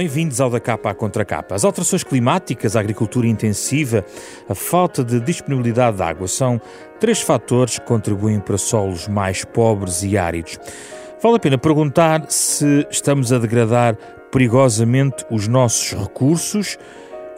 Bem-vindos ao da capa à contra capa. As alterações climáticas, a agricultura intensiva, a falta de disponibilidade de água são três fatores que contribuem para solos mais pobres e áridos. Vale a pena perguntar se estamos a degradar perigosamente os nossos recursos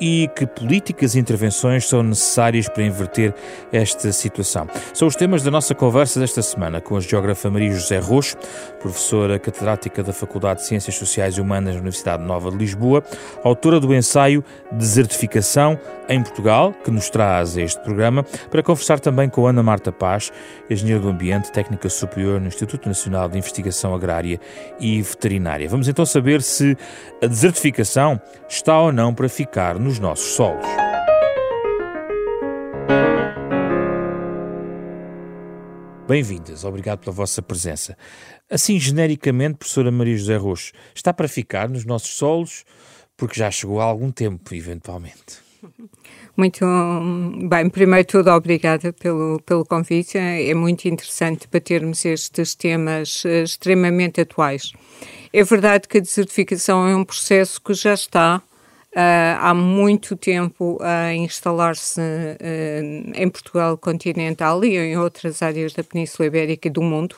e que políticas e intervenções são necessárias para inverter esta situação. São os temas da nossa conversa desta semana com a geógrafa Maria José Roxo, professora catedrática da Faculdade de Ciências Sociais e Humanas da Universidade Nova de Lisboa, autora do ensaio Desertificação em Portugal, que nos traz este programa, para conversar também com Ana Marta Paz, engenheira do Ambiente, técnica superior no Instituto Nacional de Investigação Agrária e Veterinária. Vamos então saber se a desertificação está ou não para ficar nos nossos solos. Bem-vindas, obrigado pela vossa presença. Assim, genericamente, professora Maria José Roxo, está para ficar nos nossos solos porque já chegou há algum tempo, eventualmente. Muito bem, primeiro tudo, obrigada pelo, pelo convite. É muito interessante debatermos estes temas eh, extremamente atuais. É verdade que a desertificação é um processo que já está Uh, há muito tempo a instalar-se uh, em Portugal continental e em outras áreas da Península Ibérica e do mundo.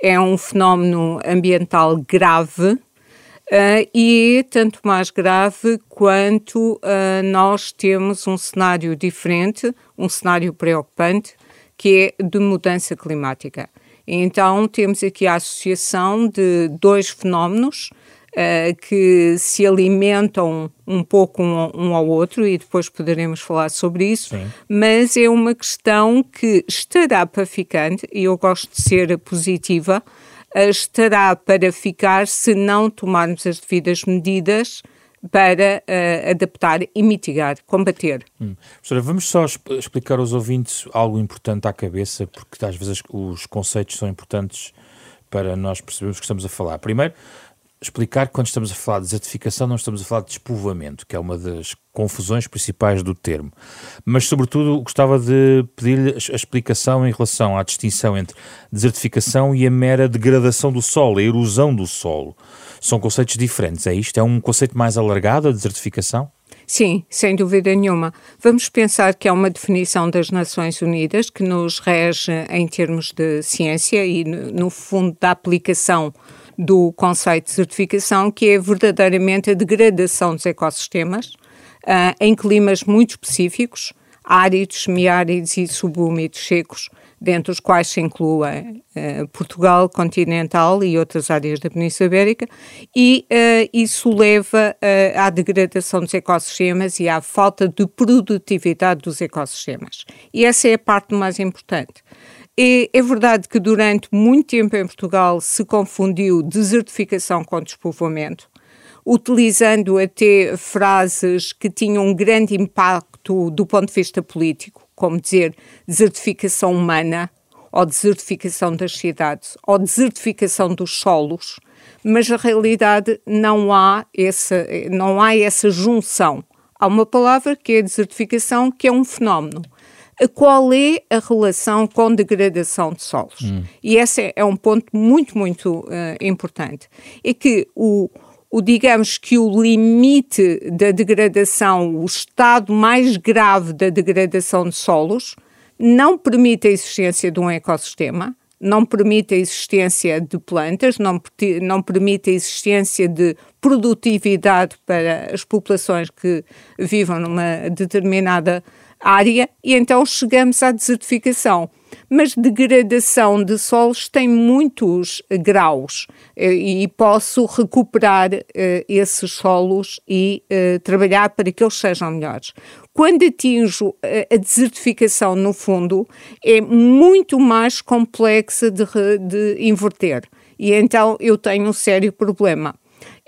É um fenómeno ambiental grave uh, e tanto mais grave quanto nós temos um cenário diferente, um cenário preocupante, que é de mudança climática. Então, temos aqui a associação de dois fenómenos uh, que se alimentam um pouco um, um, ao outro e depois poderemos falar sobre isso, Sim. mas é uma questão que estará para ficar, e eu gosto de ser positiva, uh, estará para ficar se não tomarmos as devidas medidas para uh, adaptar e mitigar, combater. Hum. Professora, vamos só explicar aos ouvintes algo importante à cabeça, porque às vezes os conceitos são importantes para nós percebermos que estamos a falar. Primeiro, explicar que quando estamos a falar de desertificação não estamos a falar de despovoamento, que é uma das confusões principais do termo. Mas, sobretudo, gostava de pedir-lhe a explicação em relação à distinção entre desertificação e a mera degradação do solo, a erosão do solo. São conceitos diferentes, é isto? É um conceito mais alargado, a desertificação? Sim, sem dúvida nenhuma. Vamos pensar que é uma definição das Nações Unidas que nos rege em termos de ciência e, no fundo, da aplicação do conceito de certificação, que é verdadeiramente a degradação dos ecossistemas uh, em climas muito específicos, áridos, semiáridos e subúmidos secos, dentre os quais se incluem uh, Portugal continental e outras áreas da Península Ibérica, e uh, isso leva uh, à degradação dos ecossistemas e à falta de produtividade dos ecossistemas. E essa é a parte mais importante. É, é, verdade que durante muito tempo em Portugal se confundiu desertificação com despovoamento, utilizando até frases que tinham um grande impacto do ponto de vista político, como dizer desertificação humana, ou desertificação das cidades, ou desertificação dos solos, mas na realidade não há essa, não há essa junção. Há uma palavra que é desertificação, que é um fenómeno qual é a relação com degradação de solos. Hum. E esse é um ponto muito, muito uh, importante. É que o, o, digamos que o limite da degradação, o estado mais grave da degradação de solos, não permite a existência de um ecossistema, não permite a existência de plantas, não, não permite a existência de produtividade para as populações que vivam numa determinada área e então chegamos à desertificação. mas degradação de solos tem muitos graus e posso recuperar esses solos e trabalhar para que eles sejam melhores. Quando atinjo a desertificação no fundo, é muito mais complexa de, de inverter. E então eu tenho um sério problema.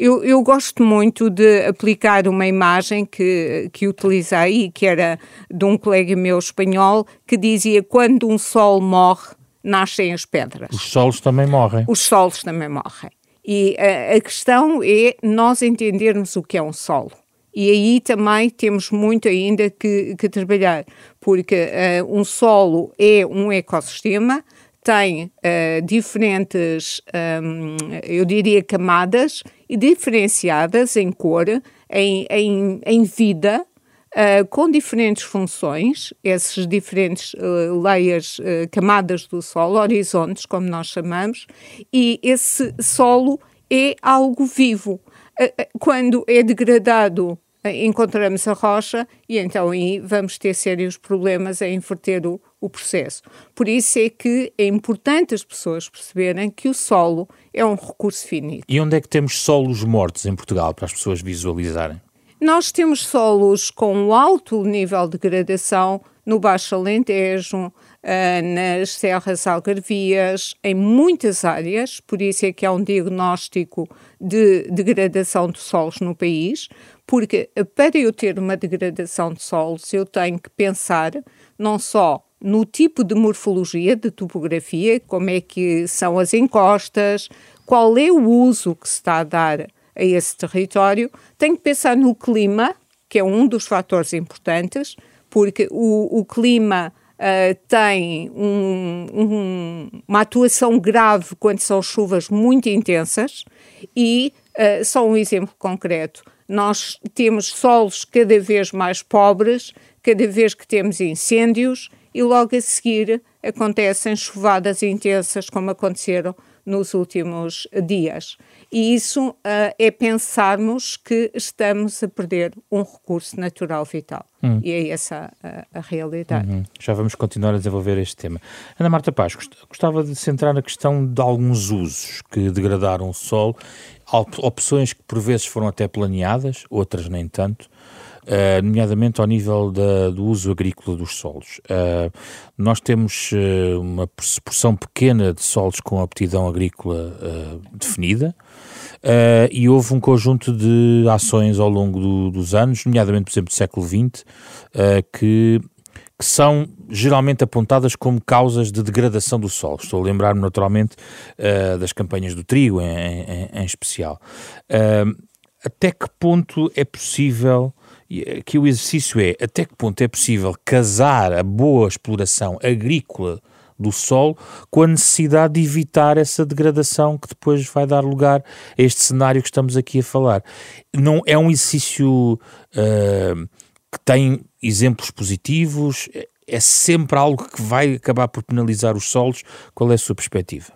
Eu, eu, gosto muito de aplicar uma imagem que, que utilizei, que era de um colega meu espanhol, que dizia: quando um sol morre, nascem as pedras. Os solos também morrem. Os solos também morrem. E a, a questão é nós entendermos o que é um solo. E aí também temos muito ainda que, que trabalhar, porque uh, um solo é um ecossistema, tem uh, diferentes, um, eu diria, camadas e diferenciadas em cor, em, em, em vida, uh, com diferentes funções, esses diferentes uh, layers, camadas do solo, horizontes, como nós chamamos, e esse solo é algo vivo. Quando é degradado encontramos a rocha e então aí vamos ter sérios problemas a inverter o, o processo. Por isso é que é importante as pessoas perceberem que o solo é um recurso finito. E onde é que temos solos mortos em Portugal para as pessoas visualizarem? Nós temos solos com alto nível de degradação no Baixo Alentejo, Uh, nas serras algarvias, em muitas áreas, por isso é que há um diagnóstico de degradação de solos no país, porque para eu ter uma degradação de solos, eu tenho que pensar não só no tipo de morfologia, de topografia, como é que são as encostas, qual é o uso que se está a dar a esse território, tenho que pensar no clima, que é um dos fatores importantes, porque o, o clima uh, tem um, um, uma atuação grave quando são chuvas muito intensas e, uh, só um exemplo concreto, nós temos solos cada vez mais pobres, cada vez que temos incêndios e logo a seguir acontecem chuvadas intensas como aconteceram nos últimos dias. E isso uh, é pensarmos que estamos a perder um recurso natural vital. Hum. E é essa a, a realidade. Uhum. Já vamos continuar a desenvolver este tema. Ana Marta Paz, gostava de centrar na questão de alguns usos que degradaram o solo, opções que por vezes foram até planeadas, outras nem tanto. Uh, nomeadamente ao nível da, do uso agrícola dos solos. Uh, nós temos uh, uma proporção pequena de solos com aptidão agrícola definida. e houve um conjunto de ações ao longo do, dos anos, nomeadamente, por exemplo, do século XX, que que são geralmente apontadas como causas de degradação do solo. Estou a lembrar-me naturalmente uh, das campanhas do trigo, em, em, em especial. Uh, até que ponto é possível que o exercício é até que ponto é possível casar a boa exploração agrícola do solo com a necessidade de evitar essa degradação que depois vai dar lugar a este cenário que estamos aqui a falar. Não é um exercício uh, que tem exemplos positivos, é sempre algo que vai acabar por penalizar os solos. Qual é a sua perspectiva?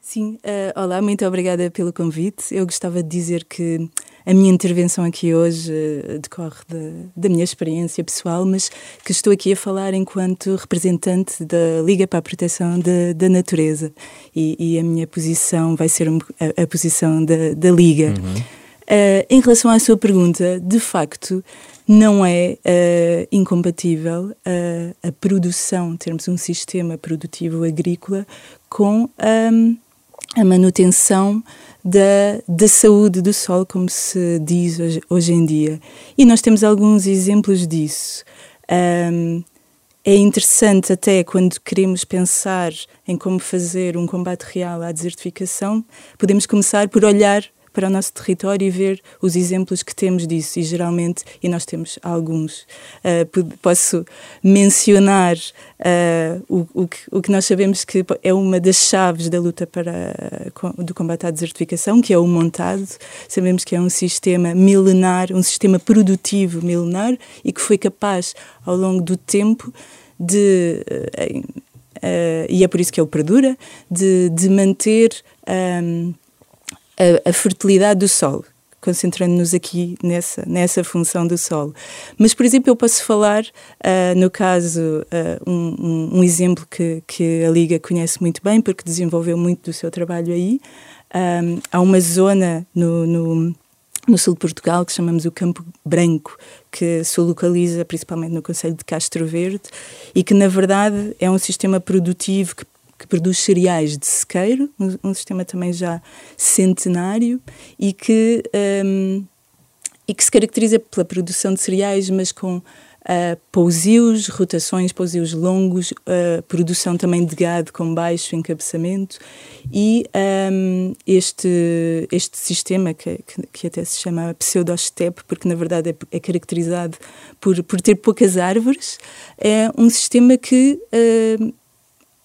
Sim, uh, olá, muito obrigada pelo convite. Eu gostava de dizer que a minha intervenção aqui hoje uh, decorre de, da minha experiência pessoal, mas que estou aqui a falar enquanto representante da Liga para a Proteção de, da Natureza e, e, a minha posição vai ser a, a, posição da, da Liga. Uhum. Uh, em relação à sua pergunta, de facto, não é uh, incompatível uh, a produção, termos um sistema produtivo agrícola com um, a manutenção da, da saúde do solo, como se diz hoje, hoje em dia. E nós temos alguns exemplos disso. Um, é interessante até quando queremos pensar em como fazer um combate real à desertificação, podemos começar por olhar para o nosso território e ver os exemplos que temos disso. E geralmente, e nós temos alguns, uh, posso mencionar uh, o, o, que, o que nós sabemos que é uma das chaves da luta para, do combate à desertificação, que é o montado. Sabemos que é um sistema milenar, um sistema produtivo milenar e que foi capaz, ao longo do tempo, de. Uh, e é por isso que ele perdura, de, de manter um, a, a fertilidade do solo. concentrando-nos aqui nessa, nessa função do solo. Mas, por exemplo, eu posso falar, uh, no caso, uh, um, um, exemplo que, que a Liga conhece muito bem, porque desenvolveu muito do seu trabalho aí. Um, há uma zona no, no no sul de Portugal, que chamamos o Campo Branco, que se localiza principalmente no Conselho de Castro Verde e que, na verdade, é um sistema produtivo que, que produz cereais de sequeiro, um, um, sistema também já centenário e que, um, e que se caracteriza pela produção de cereais, mas com uh, pousios, rotações, pousios longos, uh, produção também de gado com baixo encabeçamento. E um, este, este sistema que, que, que, até se chama pseudosteppe, porque na verdade é, é, caracterizado por, por ter poucas árvores, é um sistema que, uh,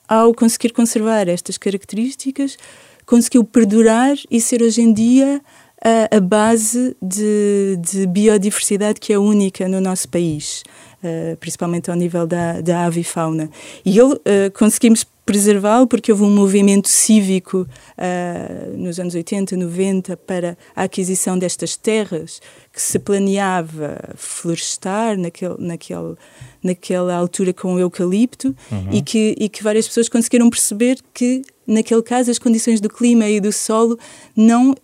ao conseguir conservar estas características, conseguiu perdurar e ser hoje em dia a, a base de, de, biodiversidade que é única no nosso país, uh, principalmente ao nível da, da avifauna. E ele, uh, conseguimos preservá-lo porque houve um movimento cívico uh, nos anos 80, 90 para a aquisição destas terras que se planeava florestar naquele, naquele, naquela altura com o eucalipto uhum. e, que, e que várias pessoas conseguiram perceber que naquele caso, as condições do clima e do solo não uh,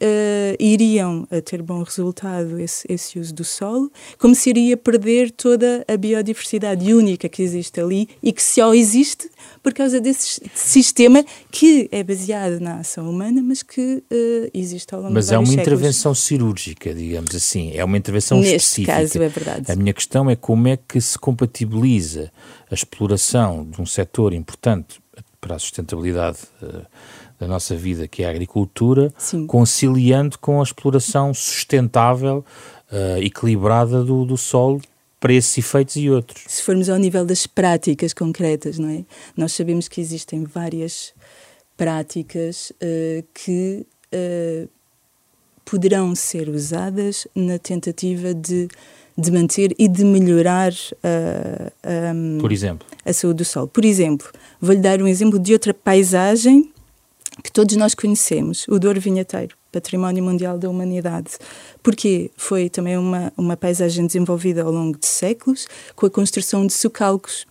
iriam uh, ter bom resultado esse, esse, uso do solo, como se iria perder toda a biodiversidade única que existe ali e que só existe por causa desse sistema que é baseado na ação humana, mas que uh, existe ao longo mas de Mas é uma séculos. intervenção cirúrgica, digamos assim, é uma intervenção Neste específica. caso é verdade. A minha questão é como é que se compatibiliza a exploração de um setor importante para a sustentabilidade uh, da nossa vida, que é a agricultura, Sim. conciliando com a exploração sustentável, uh, equilibrada do, do solo para esses efeitos e outros. Se formos ao nível das práticas concretas, não é? Nós sabemos que existem várias práticas uh, que poderão ser usadas na tentativa de de manter e de melhorar uh, um, Por exemplo? a saúde do solo. Por exemplo, vou-lhe dar um exemplo de outra paisagem que todos nós conhecemos, o Douro Vinheteiro, Património Mundial da Humanidade. Porque foi também uma, uma paisagem desenvolvida ao longo de séculos, com a construção de socalcos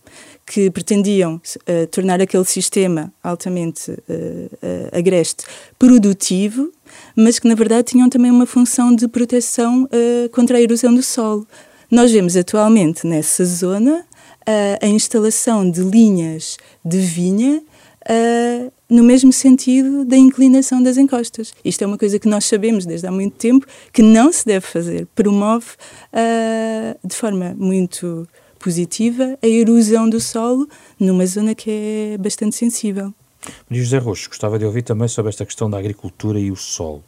que pretendiam uh, tornar aquele sistema altamente uh, uh, agreste produtivo, mas que na verdade tinham também uma função de proteção contra a erosão do solo. Nós vemos atualmente nessa zona a instalação de linhas de vinha Uh, no mesmo sentido da inclinação das encostas. Isto é uma coisa que nós sabemos desde há muito tempo que não se deve fazer. Promove uh, de forma muito positiva a erosão do solo numa zona que é bastante sensível. Maria José Roxo, gostava de ouvir também sobre esta questão da agricultura e o solo.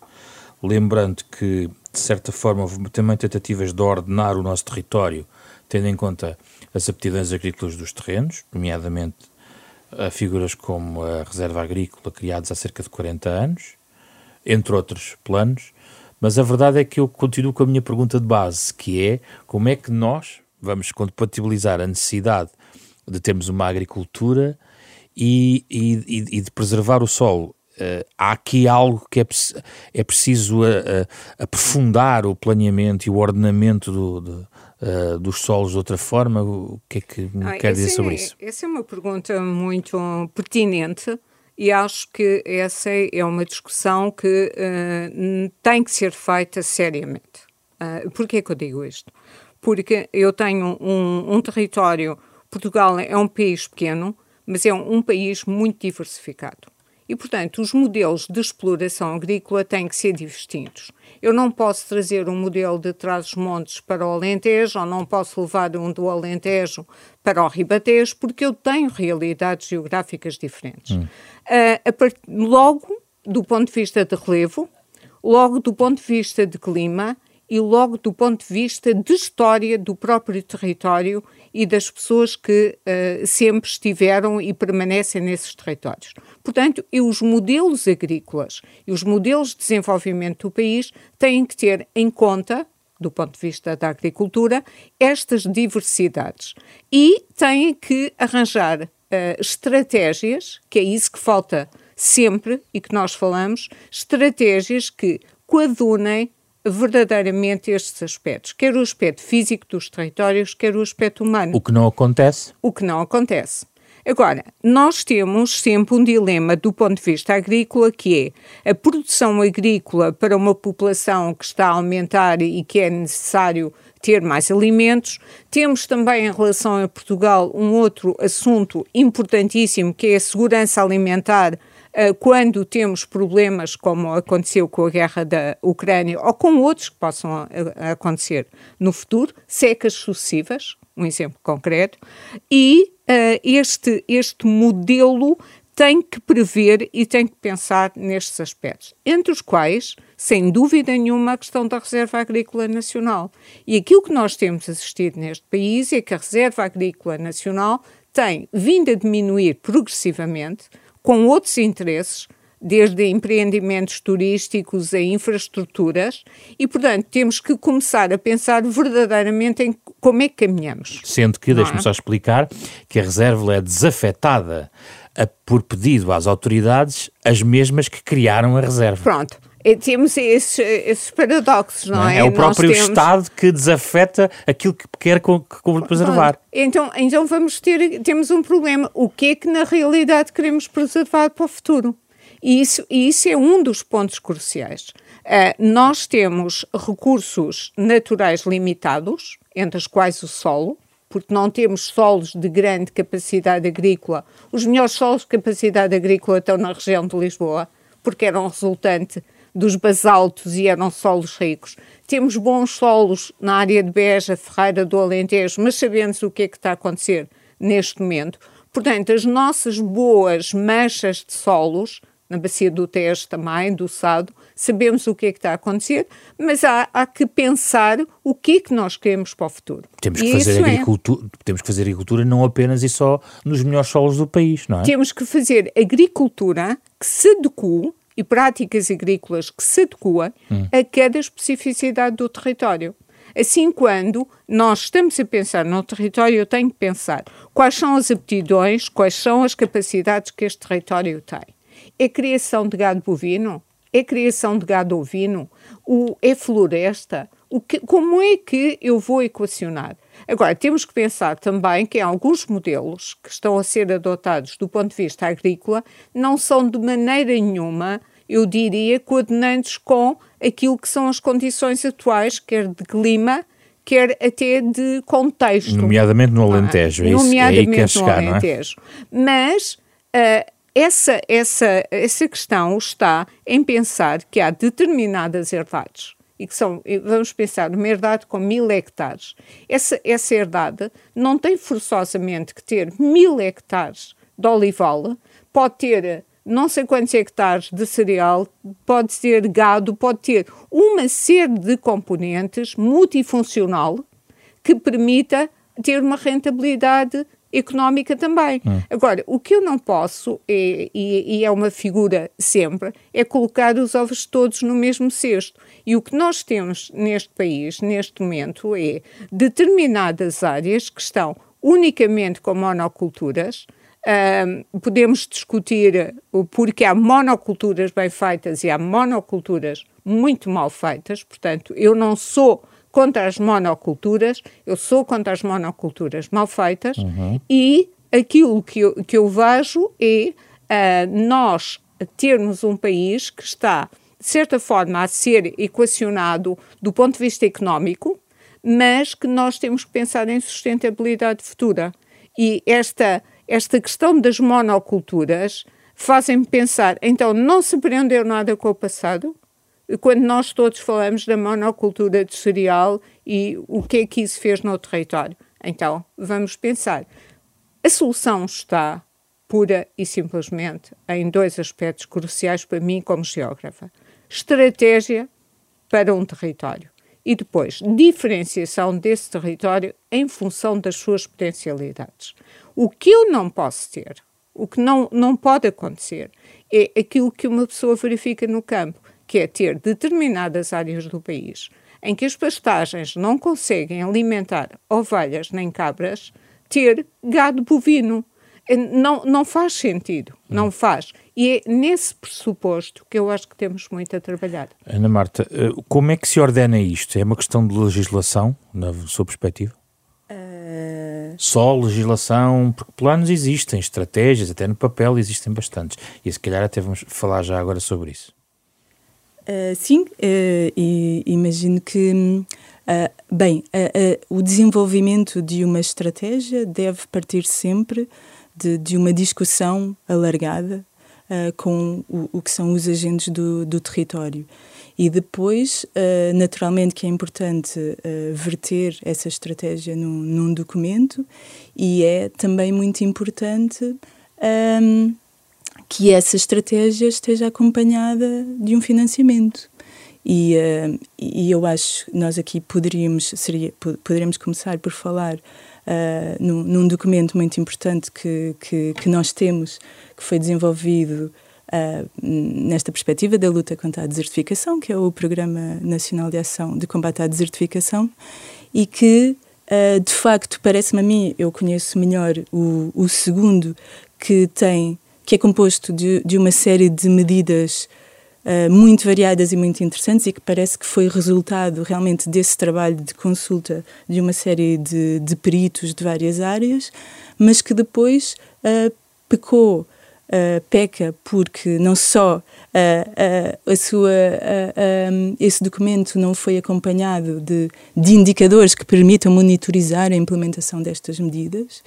Lembrando que, de certa forma, houve também tentativas de ordenar o nosso território, tendo em conta as aptidões agrícolas dos terrenos, nomeadamente a figuras como a Reserva Agrícola, criados há cerca de 40 anos, entre outros planos. Mas a verdade é que eu continuo com a minha pergunta de base, que é como é que nós, vamos compatibilizar a necessidade de termos uma agricultura e, e, e de preservar o solo. Uh, há aqui algo que é, é preciso a, a, aprofundar o planeamento e o ordenamento do, do, uh, dos solos de outra forma? O que é que me ah, quer dizer sobre é, isso? Essa é uma pergunta muito pertinente e acho que essa é uma discussão que uh, tem que ser feita seriamente. Uh, Por que é que eu digo isto? Porque eu tenho um, um território. Portugal é um país pequeno, mas é um, um país muito diversificado. E, portanto, os modelos de exploração agrícola têm que ser distintos. Eu não posso trazer um modelo de Trás-os-Montes para o Alentejo, ou não posso levar um do Alentejo para o Ribatejo, porque eu tenho realidades geográficas diferentes. Hum. Uh, part... Logo, do ponto de vista de relevo, logo do ponto de vista de clima, e logo do ponto de vista de história do próprio território e das pessoas que uh, sempre estiveram e permanecem nesses territórios. Portanto, e os modelos agrícolas e os modelos de desenvolvimento do país têm que ter em conta do ponto de vista da agricultura, estas diversidades. E têm que arranjar uh, estratégias, que é isso que falta sempre e que nós falamos, estratégias que coadunem verdadeiramente estes aspectos, quer o aspecto físico dos territórios, quer o aspecto humano. O que não acontece? O que não acontece. Agora, nós temos sempre um dilema do ponto de vista agrícola, que é a produção agrícola para uma população que está a aumentar e que é necessário ter mais alimentos. Temos também, em relação a Portugal, um outro assunto importantíssimo, que é a segurança alimentar quando temos problemas como aconteceu com a guerra da Ucrânia ou com outros que possam acontecer no futuro, secas sucessivas, um exemplo concreto, e uh, este, este modelo tem que prever e tem que pensar nestes aspectos, entre os quais, sem dúvida nenhuma, a questão da Reserva Agrícola Nacional. E aquilo que nós temos assistido neste país é que a Reserva Agrícola Nacional tem vindo a diminuir progressivamente, com outros interesses, desde empreendimentos turísticos a infraestruturas, e, portanto, temos que começar a pensar verdadeiramente em como é que caminhamos. Sendo que, deixe-me é? só explicar, que a reserva é desafetada a, por pedido às autoridades, as mesmas que criaram a reserva. Pronto. E temos esses, esses, paradoxos, não, não é? É o próprio temos... Estado que desafeta aquilo que quer preservar. Então, então vamos ter, temos um problema. O que é que na realidade queremos preservar para o futuro? E isso, e isso é um dos pontos cruciais. Uh, nós temos recursos naturais limitados, entre os quais o solo, porque não temos solos de grande capacidade agrícola. Os melhores solos de capacidade agrícola estão na região de Lisboa, porque eram resultante dos basaltos e eram solos ricos. Temos bons solos na área de Beja, Ferreira do Alentejo, mas sabemos o que é que está a acontecer neste momento. Portanto, as nossas boas manchas de solos na bacia do Tejo também, do Sado, sabemos o que é que está a acontecer, mas há, há que pensar o que é que nós queremos para o futuro. Temos que, fazer agricultura, é. temos que fazer agricultura não apenas e só nos melhores solos do país, não é? Temos que fazer agricultura que se adeque e práticas agrícolas que se adequem hum. a cada especificidade do território. Assim, quando nós estamos a pensar no território, eu tenho que pensar quais são as aptidões, quais são as capacidades que este território tem. É criação de gado bovino? É criação de gado ovino? O, é floresta? O que, como é que eu vou equacionar? Agora, temos que pensar também que alguns modelos que estão a ser adotados do ponto de vista agrícola não são de maneira nenhuma, eu diria, coordenantes com aquilo que são as condições atuais, quer de clima, quer até de contexto. Nomeadamente no é? Alentejo, é, é isso? Nomeadamente é aí que chegar, no Alentejo. Não é? Mas uh, essa, essa, essa questão está em pensar que há determinadas herdades e que são, vamos pensar, uma herdade com mil hectares. Essa, essa herdade não tem forçosamente que ter mil hectares de olival, pode ter não sei quantos hectares de cereal, pode ter gado, pode ter uma série de componentes multifuncional que permita ter uma rentabilidade económica também. Hum. Agora, o que eu não posso, é, e, e, é uma figura sempre, é colocar os ovos todos no mesmo cesto. E o que nós temos neste país, neste momento, é determinadas áreas que estão unicamente com monoculturas. Um, podemos discutir o porquê há monoculturas bem feitas e há monoculturas muito mal feitas, portanto, eu não sou contra as monoculturas, eu sou contra as monoculturas mal feitas uhum. e aquilo que eu, que eu vejo é uh, nós termos um país que está, de certa forma, a ser equacionado do ponto de vista económico, mas que nós temos que pensar em sustentabilidade futura. E esta, esta questão das monoculturas fazem-me pensar, então não se aprendeu nada com o passado? Quando nós todos falamos da monocultura de cereal e o que é que isso fez no território. Então, vamos pensar. A solução está pura e simplesmente em dois aspectos cruciais para mim como geógrafa. Estratégia para um território e depois diferenciação desse território em função das suas potencialidades. O que eu não posso ter, o que não, não pode acontecer, é aquilo que uma pessoa verifica no campo que é ter determinadas áreas do país em que as pastagens não conseguem alimentar ovelhas nem cabras, ter gado bovino. não, não faz sentido, não hum. faz. E é nesse pressuposto que eu acho que temos muito a trabalhar. Ana Marta, eh, como é que se ordena isto? É uma questão de legislação, na sua perspectiva? Uh... Só legislação, porque planos existem, estratégias, até no papel existem bastantes. E se calhar até vamos falar já agora sobre isso. Uh, sim, uh, e imagino que, uh, bem, o desenvolvimento de uma estratégia deve partir sempre de, de uma discussão alargada com o, o, que são os agentes do, do território. E depois, uh, naturalmente, que é importante uh, verter essa estratégia num, num, documento e é também muito importante um, ehm, que essa estratégia esteja acompanhada de um financiamento. E, uh, e eu acho que nós aqui poderíamos, seria, poderíamos começar por falar uh, num, num, documento muito importante que, que, que, nós temos, que foi desenvolvido uh, nesta perspectiva da luta contra a desertificação, que é o Programa Nacional de Ação de Combate à Desertificação, e que, de facto, parece-me a mim, eu conheço melhor o, o segundo, que tem que é composto de, de uma série de medidas uh, muito variadas e muito interessantes e que parece que foi resultado realmente desse trabalho de consulta de uma série de, de peritos de várias áreas, mas que depois uh, pecou, uh, peca porque não só a sua, um, esse documento não foi acompanhado de, de indicadores que permitam monitorizar a implementação destas medidas,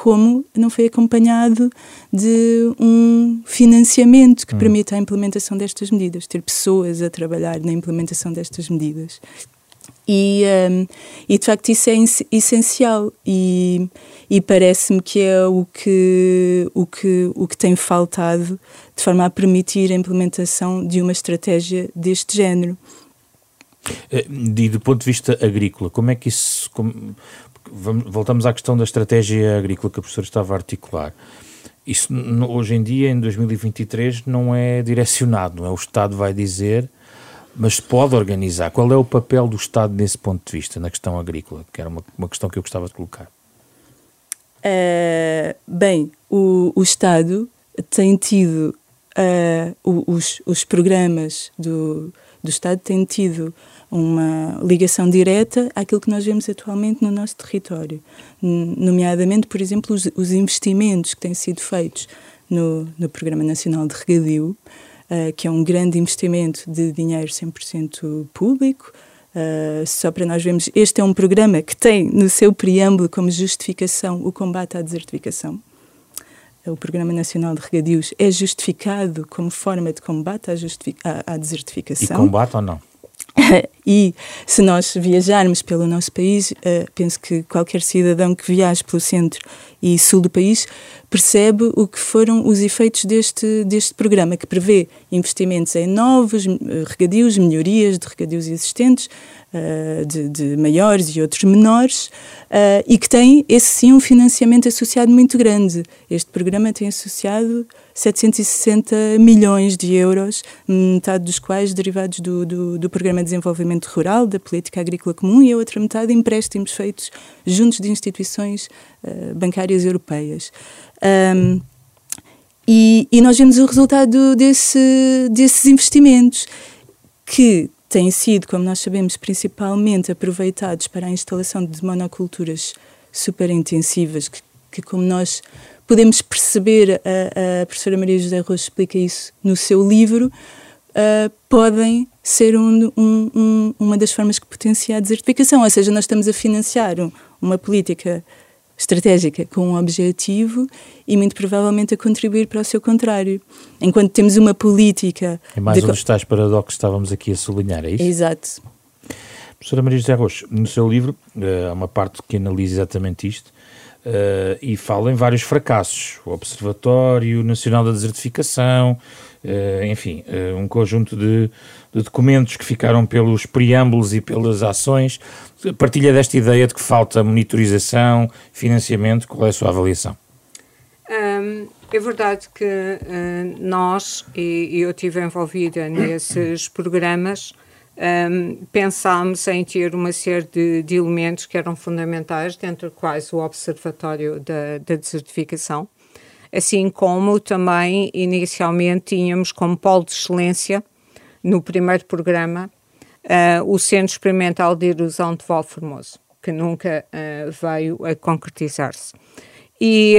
como não foi acompanhado de um financiamento que hum. permita a implementação destas medidas, ter pessoas a trabalhar na implementação destas medidas. E, um, e de facto isso é essencial e, e parece-me que é o que, o, que, o que tem faltado de forma a permitir a implementação de uma estratégia deste género. Eh, e do ponto de vista agrícola, como é que isso, como, vamos, voltamos à questão da estratégia agrícola que a professora estava a articular. Isso hoje em dia, em 2023, não é direcionado, não é? O Estado vai dizer, mas pode organizar. Qual é o papel do Estado nesse ponto de vista, na questão agrícola? Que era uma, uma questão que eu gostava de colocar. Uh, bem, o, o Estado tem tido uh, os, os programas do, do Estado têm tido uma ligação direta àquilo que nós vemos atualmente no nosso território, nomeadamente, por exemplo, os, os investimentos que têm sido feitos no, no Programa Nacional de Regadio, uh, que é um grande investimento de dinheiro 100% público. Uh, só para nós vermos, este é um programa que tem no seu preâmbulo como justificação o combate à desertificação. O Programa Nacional de Regadios é justificado como forma de combate à, à, à desertificação. E combate ou não? E se nós viajarmos pelo nosso país, uh, penso que qualquer cidadão que viaje pelo centro e sul do país percebe o que foram os efeitos deste, deste programa, que prevê investimentos em novos uh, regadios, melhorias de regadios existentes, uh, de, de, maiores e outros menores, e que tem, esse sim, um financiamento associado muito grande. Este programa tem associado 760 milhões de euros, metade dos quais derivados do, do, do, Programa de Desenvolvimento Rural, da Política Agrícola Comum, e a outra metade empréstimos feitos juntos de instituições uh, bancárias europeias. Um, e, e, nós vemos o resultado desse, desses investimentos, que têm sido, como nós sabemos, principalmente aproveitados para a instalação de monoculturas super intensivas, que, que como nós podemos perceber, a, a professora Maria José Rocha explica isso no seu livro, uh, podem ser um, um, um, uma das formas que potencia a desertificação. Ou seja, nós estamos a financiar uma política estratégica com um objetivo e muito provavelmente a contribuir para o seu contrário. Enquanto temos uma política... É mais de... um dos tais paradoxos que estávamos aqui a sublinhar, é isso? Exato. Professora Maria José Rocha, no seu livro uh, há uma parte que analisa exatamente isto, Uh, e fala em vários fracassos. O Observatório Nacional da Desertificação, uh, enfim, uh, um conjunto de, de, documentos que ficaram pelos preâmbulos e pelas ações. Partilha desta ideia de que falta monitorização, financiamento, qual é a sua avaliação? Um, é verdade que nós, e, e eu estive envolvida nesses programas, um, pensámos em ter uma série de, de, elementos que eram fundamentais, dentre quais o Observatório da, da Desertificação, assim como também inicialmente tínhamos como polo de excelência no primeiro programa uh, o Centro Experimental de Erosão de Val Formoso, que nunca uh, veio a concretizar-se. E,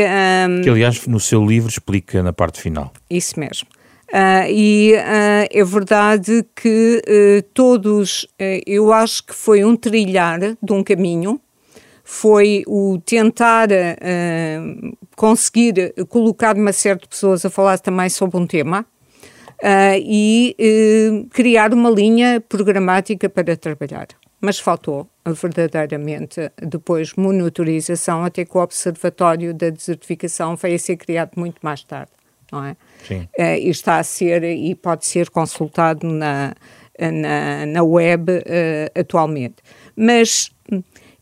um, que, aliás, no seu livro explica na parte final. Isso mesmo. Uh, e uh, é verdade que uh, todos, eu acho que foi um trilhar de um caminho, foi o tentar conseguir colocar uma de pessoas a falar também sobre um tema e criar uma linha programática para trabalhar. Mas faltou verdadeiramente depois monitorização, até que o Observatório da Desertificação veio a ser criado muito mais tarde não é? Sim. Uh, e está a ser, e pode ser consultado na, na, na web uh, atualmente. Mas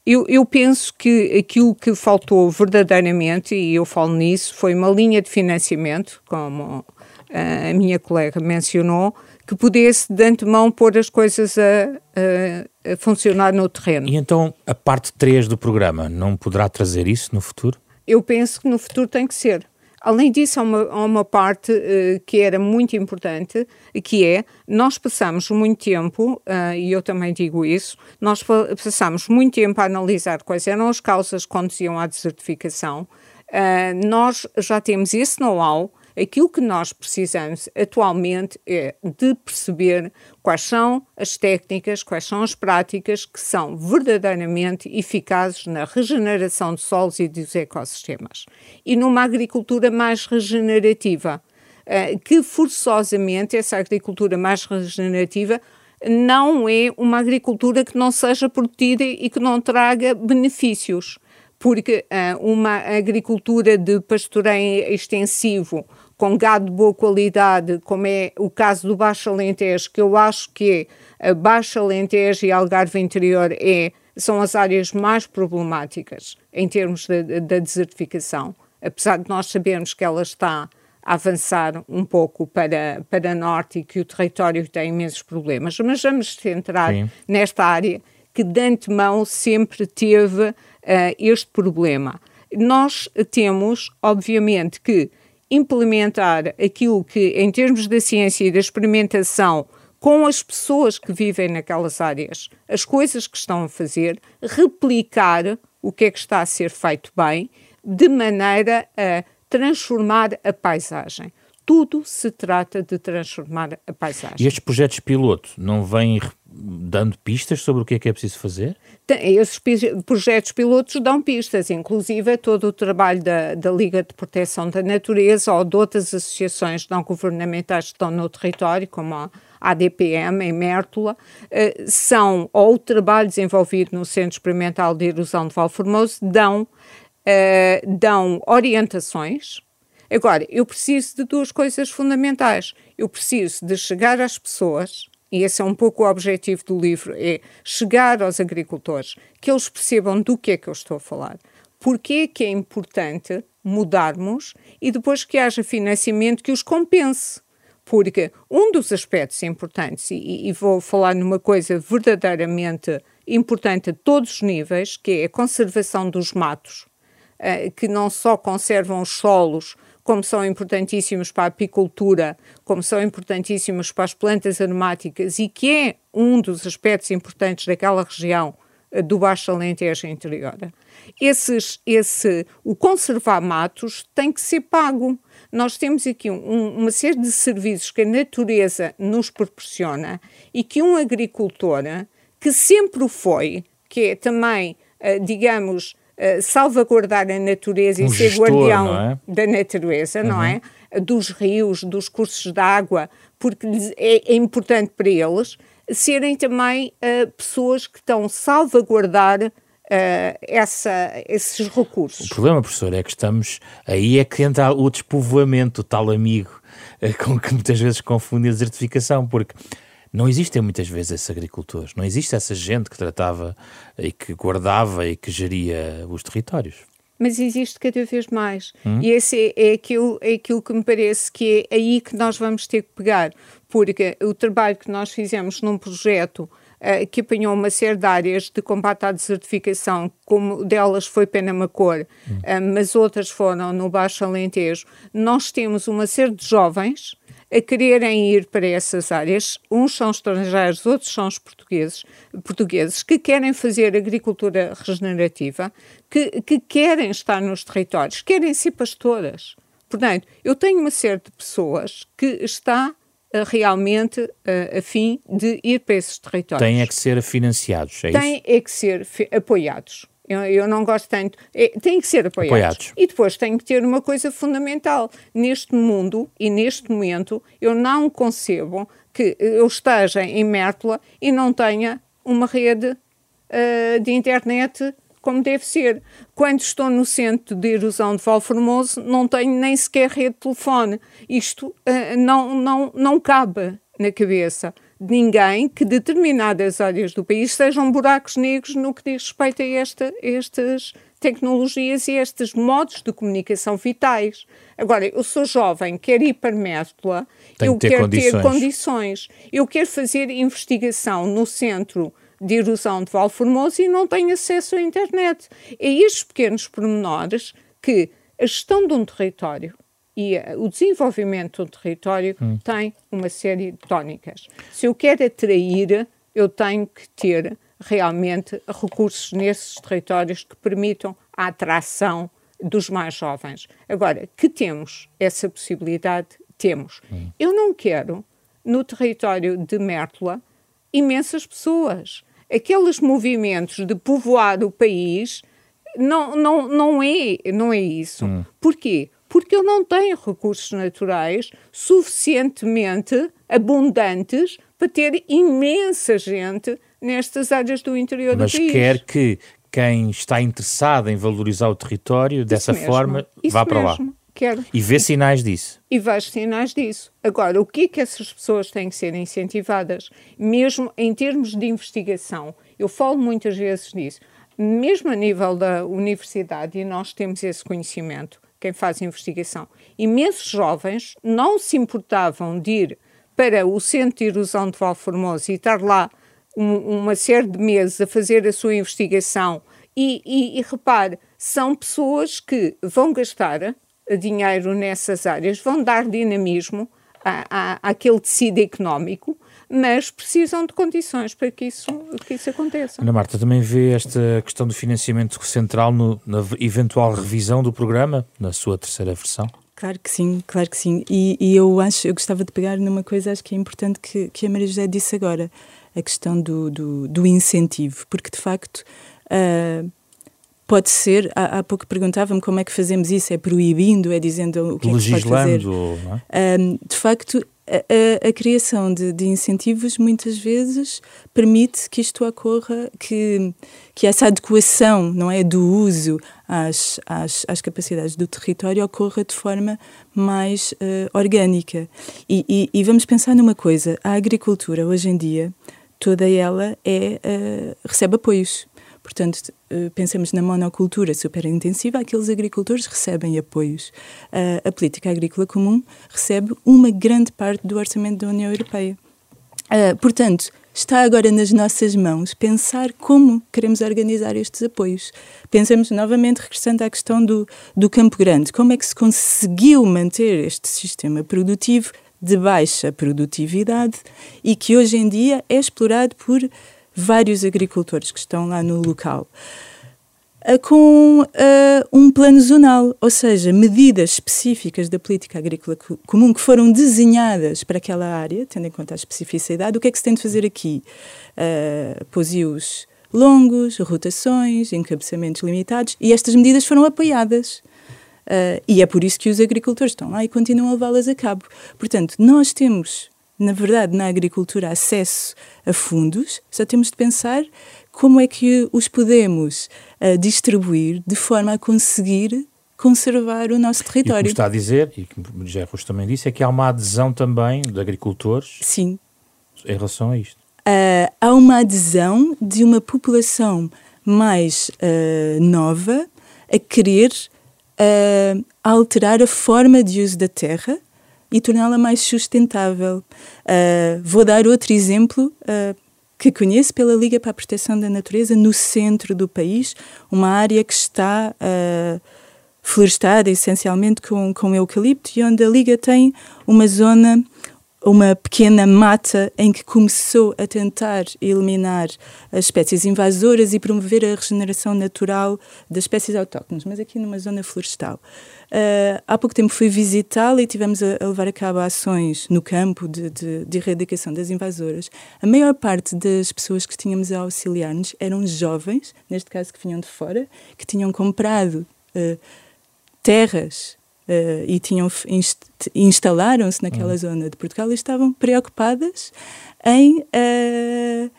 eu, eu, penso que aquilo que faltou verdadeiramente, e eu falo nisso, foi uma linha de financiamento, como uh, a minha colega mencionou, que pudesse de antemão pôr as coisas a, a, a funcionar no terreno. E então a parte 3 do programa não poderá trazer isso no futuro? Eu penso que no futuro tem que ser. Além disso, há uma, há uma parte uh, que era muito importante, que é, nós passamos muito tempo, uh, e eu também digo isso, nós passamos muito tempo a analisar quais eram as causas que conduziam à desertificação. Uh, nós já temos esse know-how, Aquilo que nós precisamos atualmente é de perceber quais são as técnicas, quais são as práticas que são verdadeiramente eficazes na regeneração de solos e dos ecossistemas. E numa agricultura mais regenerativa, eh, que forçosamente essa agricultura mais regenerativa não é uma agricultura que não seja produzida e que não traga benefícios porque uh, uma agricultura de pastoreio extensivo com gado de boa qualidade, como é o caso do Baixo Alentejo, que eu acho que a Baixo Alentejo e Algarve Interior é, são as áreas mais problemáticas em termos da desertificação, apesar de nós sabermos que ela está a avançar um pouco para, para norte e que o território tem imensos problemas, mas vamos centrar Sim. nesta área que de antemão sempre teve uh, este problema. Nós temos, obviamente, que implementar aquilo que, em termos da ciência e da experimentação, com as pessoas que vivem naquelas áreas, as coisas que estão a fazer, replicar o que é que está a ser feito bem, de maneira a transformar a paisagem. Tudo se trata de transformar a paisagem. E estes projetos piloto não vêm dando pistas sobre o que é que é preciso fazer? Esses projetos pilotos dão pistas, inclusive todo o trabalho da, da Liga de Proteção da Natureza ou de outras associações não governamentais que estão no território, como a ADPM, em Mértola, eh, são, ou o trabalho desenvolvido no Centro Experimental de Erosão de Valformoso, dão, eh, dão orientações. Agora, eu preciso de duas coisas fundamentais. Eu preciso de chegar às pessoas e esse é um pouco o objetivo do livro, é chegar aos agricultores, que eles percebam do que é que eu estou a falar. Porquê é que é importante mudarmos e depois que haja financiamento que os compense. Porque um dos aspectos importantes, e, e vou falar numa coisa verdadeiramente importante a todos os níveis, que é a conservação dos matos, uh, que não só conservam os solos, como são importantíssimos para a apicultura, como são importantíssimos para as plantas aromáticas e que é um dos aspectos importantes daquela região eh, do Baixo Alentejo interior. Esses, esse, o conservar matos tem que ser pago. Nós temos aqui um, uma série de serviços que a natureza nos proporciona e que um agricultor, que sempre o foi, que é também, eh, digamos, eh, salvaguardar a natureza um e ser gestor, guardião é? da natureza, uhum. não é? Dos rios, dos cursos de água, porque é, é importante para eles serem também uh, pessoas que estão salvaguardar uh, essa, esses recursos. O problema, professor, é que estamos. Aí é que entra o despovoamento, o tal amigo, uh, com que muitas vezes confunde a desertificação, porque não existem muitas vezes esses agricultores, não existe essa gente que tratava e que guardava e que geria os territórios. mas existe cada vez mais. Hum. E esse é, é, aquilo, é aquilo que me parece que é aí que nós vamos ter que pegar, porque o trabalho que nós fizemos num projeto uh, que apanhou uma série de áreas de combate à desertificação, como delas foi Penamacor, hum. uh, mas outras foram no Baixo Alentejo, nós temos uma série de jovens a quererem ir para essas áreas. Uns são estrangeiros, outros são os portugueses, portugueses que querem fazer agricultura regenerativa, que, que querem estar nos territórios, querem ser pastoras. Portanto, eu tenho uma série de pessoas que está uh, realmente uh, a fim de ir para esses territórios. Têm é que ser financiados, é Têm isso? é que ser apoiados. Eu, eu, não gosto tanto. É, tem que ser apoiados. apoiados. E depois tem que ter uma coisa fundamental. Neste mundo e neste momento, eu não concebo que eu esteja em Mértola e não tenha uma rede uh, de internet como deve ser. Quando estou no centro de erosão de Valformoso, não tenho nem sequer rede de telefone. Isto uh, não, não, não cabe na cabeça ninguém que determinadas áreas do país sejam buracos negros no que diz respeito a esta, estas tecnologias e estes modos de comunicação vitais. Agora, eu sou jovem, quero ir para Mértola, eu ter quero condições. ter condições, eu quero fazer investigação no centro de erosão de Valformoso e não tenho acesso à internet. É estes pequenos pormenores que a gestão de um território e eh, o desenvolvimento do território hum. tem uma série de tónicas. Se eu quero atrair, eu tenho que ter realmente recursos nesses territórios que permitam a atração dos mais jovens. Agora, que temos essa possibilidade? Temos. Hum. Eu não quero, no território de Mértola, imensas pessoas. Aqueles movimentos de povoar o país não, não, não, é, não é isso. Hum. Porquê? Porque eu não tenho recursos naturais suficientemente abundantes para ter imensa gente nestas áreas do interior Mas do país. Mas quer que quem está interessado em valorizar o território dessa mesmo, forma vá para mesmo. lá. Quero. E vê sinais disso. E vejo sinais disso. Agora, o que é que essas pessoas têm que ser incentivadas? Mesmo em termos de investigação. Eu falo muitas vezes disso. Mesmo a nível da universidade, e nós temos esse conhecimento, quem faz investigação. Imensos jovens não se importavam de ir para o Centro de Erosão de Valformoso e estar lá um, uma série de meses a fazer a sua investigação. E, e, e repare, são pessoas que vão gastar dinheiro nessas áreas, vão dar dinamismo à, à, àquele tecido económico mas precisam de condições para que isso, que isso aconteça. Ana Marta, também vê esta questão do financiamento central no, na eventual revisão do programa, na sua terceira versão? Claro que sim, claro que sim. E, e, eu acho, eu gostava de pegar numa coisa, acho que é importante que, que a Maria José disse agora, a questão do, do, do incentivo, porque de facto uh, pode ser, há, há pouco perguntava-me como é que fazemos isso, é proibindo, é dizendo o que é que se pode fazer. É? Uh, de facto, a, a, criação de, de, incentivos muitas vezes permite que isto ocorra, que, que essa adequação não é, do uso às, às, às capacidades do território ocorra de forma mais uh, orgânica. E, e, e, vamos pensar numa coisa: a agricultura hoje em dia, toda ela é, uh, recebe apoios. Portanto, eh, pensamos na monocultura superintensiva, aqueles agricultores recebem apoios. A política agrícola comum recebe uma grande parte do orçamento da União Europeia. Portanto, está agora nas nossas mãos pensar como queremos organizar estes apoios. Pensamos novamente, regressando à questão do, do Campo Grande, como é que se conseguiu manter este sistema produtivo de baixa produtividade e que hoje em dia é explorado por vários agricultores que estão lá no local. Uh, com uh, um plano zonal, ou seja, medidas específicas da política agrícola comum que foram desenhadas para aquela área, tendo em conta a especificidade. O que é que se tem de fazer aqui? Uh, posios longos, rotações, encabeçamentos limitados, e estas medidas foram apoiadas. Uh, e é por isso que os agricultores estão lá e continuam a levá-las a cabo. Portanto, nós temos na verdade, na agricultura, acesso a fundos, só temos de pensar como é que os podemos uh, distribuir de forma a conseguir conservar o nosso território. E o que está a dizer, e que o José Rosto também disse, é que há uma adesão também de agricultores Sim. em relação a isto. Uh, há uma adesão de uma população mais uh, nova a querer uh, alterar a forma de uso da terra e torná-la mais sustentável. Uh, vou dar outro exemplo uh, que conheço pela Liga para a Proteção da Natureza, no centro do país, uma área que está uh, florestada essencialmente com, com eucalipto e onde a Liga tem uma zona uma pequena mata em que começou a tentar eliminar as espécies invasoras e promover a regeneração natural das espécies autóctones, mas aqui numa zona florestal. Uh, há pouco tempo fui visitá-la e tivemos a, a, levar a cabo ações no campo de, de, de, erradicação das invasoras. A maior parte das pessoas que tínhamos a auxiliar-nos eram jovens, neste caso que vinham de fora, que tinham comprado uh, terras uh, e tinham inst instalaram-se naquela uhum. zona de Portugal e estavam preocupadas em, uh,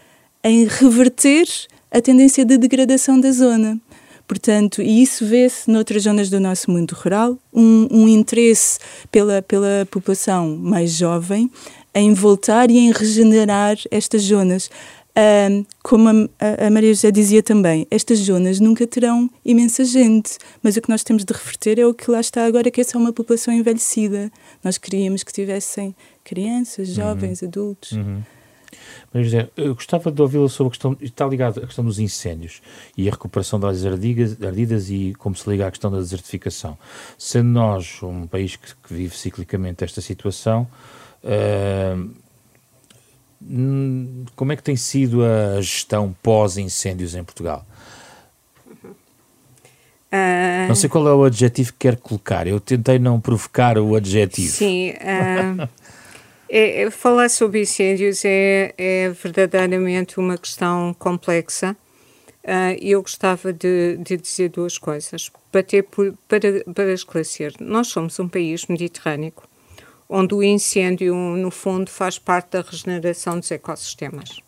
em reverter a tendência de degradação da zona. Portanto, e isso vê-se noutras zonas do nosso mundo rural, um, um interesse pela, pela população mais jovem em voltar e em regenerar estas zonas. Um, como a, a, Maria José dizia também, estas zonas nunca terão imensa gente, mas o que nós temos de reverter é o que lá está agora, que é só uma população envelhecida. Nós queríamos que tivessem crianças, uhum. jovens, uhum. adultos. Uhum. Maria José, eu gostava de ouvi-la sobre a questão, está ligado à questão dos incêndios e a recuperação das ardidas, ardidas e como se liga à questão da desertificação. Sendo nós um país que, que vive ciclicamente esta situação, uh, como é que tem sido a gestão pós-incêndios em Portugal? Uh... Não sei qual é o adjetivo que quer colocar. Eu tentei não provocar o adjetivo. Sim. Uh, é, é, falar sobre incêndios é, é, verdadeiramente uma questão complexa. Uh, eu gostava de, de, dizer duas coisas. Para, ter, para, para esclarecer, nós somos um país mediterrâneo onde o incêndio, no fundo, faz parte da regeneração dos ecossistemas.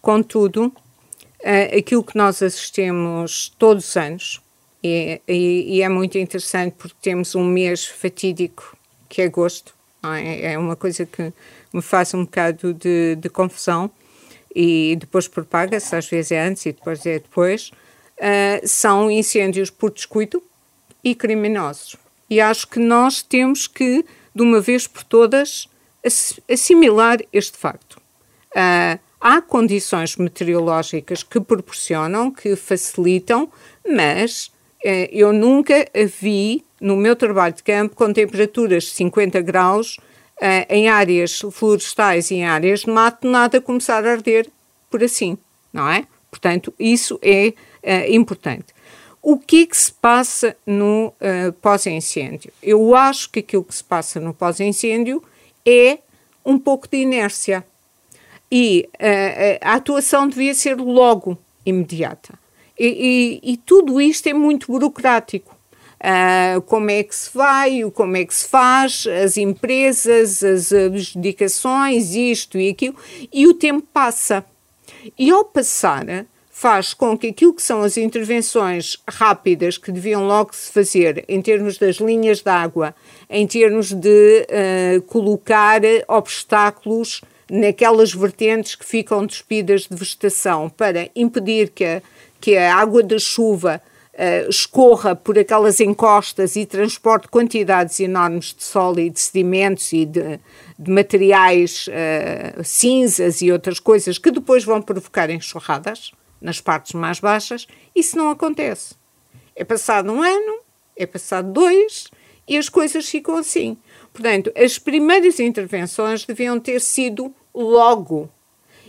Contudo, uh, aquilo que nós assistimos todos os anos, e, e, e, é muito interessante porque temos um mês fatídico, que é agosto, é? é uma coisa que me faz um bocado de, de confusão, e depois propaga-se, às vezes é antes e depois é depois, uh, são incêndios por descuido e criminosos. E acho que nós temos que de uma vez por todas, assimilar este facto. Uh, há condições meteorológicas que proporcionam, que facilitam, mas uh, eu nunca vi no meu trabalho de campo com temperaturas de 50 graus uh, em áreas florestais e em áreas de mato, nada começar a arder por assim, não é? Portanto, isso é importante. O que é que se passa no uh, pós-incêndio? Eu acho que aquilo que se passa no pós-incêndio é um pouco de inércia. E uh, a atuação devia ser logo imediata. E, e, e tudo isto é muito burocrático. Uh, como é que se vai, como é que se faz, as empresas, as adjudicações, isto e aquilo, e o tempo passa. E ao passar, faz com que aquilo que são as intervenções rápidas que deviam logo se fazer em termos das linhas de água, em termos de uh, colocar obstáculos naquelas vertentes que ficam despidas de vegetação para impedir que a, que a água da chuva uh, escorra por aquelas encostas e transporte quantidades enormes de solo e de sedimentos e de, de materiais uh, cinzas e outras coisas que depois vão provocar enxurradas nas partes mais baixas, isso não acontece. É passado um ano, é passado dois e as coisas ficam assim. Portanto, as primeiras intervenções deviam ter sido logo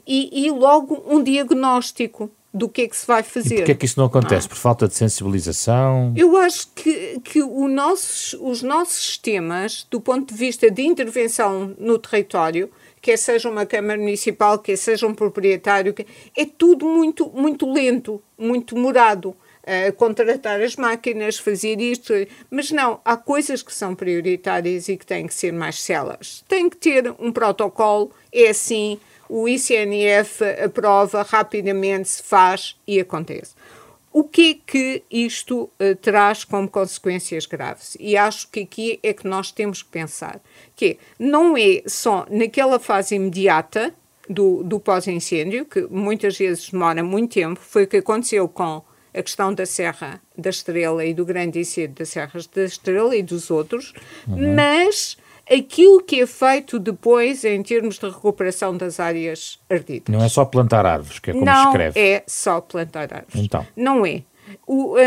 e, e logo um diagnóstico do que é que se vai fazer. E porquê é que isso não acontece? Ah. Por falta de sensibilização? Eu acho que, que nossos, os nossos sistemas, do ponto de vista de intervenção no território, quer seja uma Câmara Municipal, quer seja um proprietário, é tudo muito, muito lento, muito demorado. Uh, contratar as máquinas, fazer isto, mas não, há coisas que são prioritárias e que têm que ser mais células. Tem que ter um protocolo, é assim, o ICNF aprova rapidamente, se faz e acontece. O que é que isto uh, traz como consequências graves? E acho que aqui é que nós temos que pensar que não é só naquela fase imediata do, do pós-incêndio, que muitas vezes demora muito tempo, foi o que aconteceu com a questão da Serra da Estrela e do grande incêndio das Serras da Estrela e dos outros, uhum. mas aquilo que é feito depois em termos de recuperação das áreas ardidas. Não é só plantar árvores, que é como Não escreve. Não é só plantar árvores. Então. Não é. O, uh,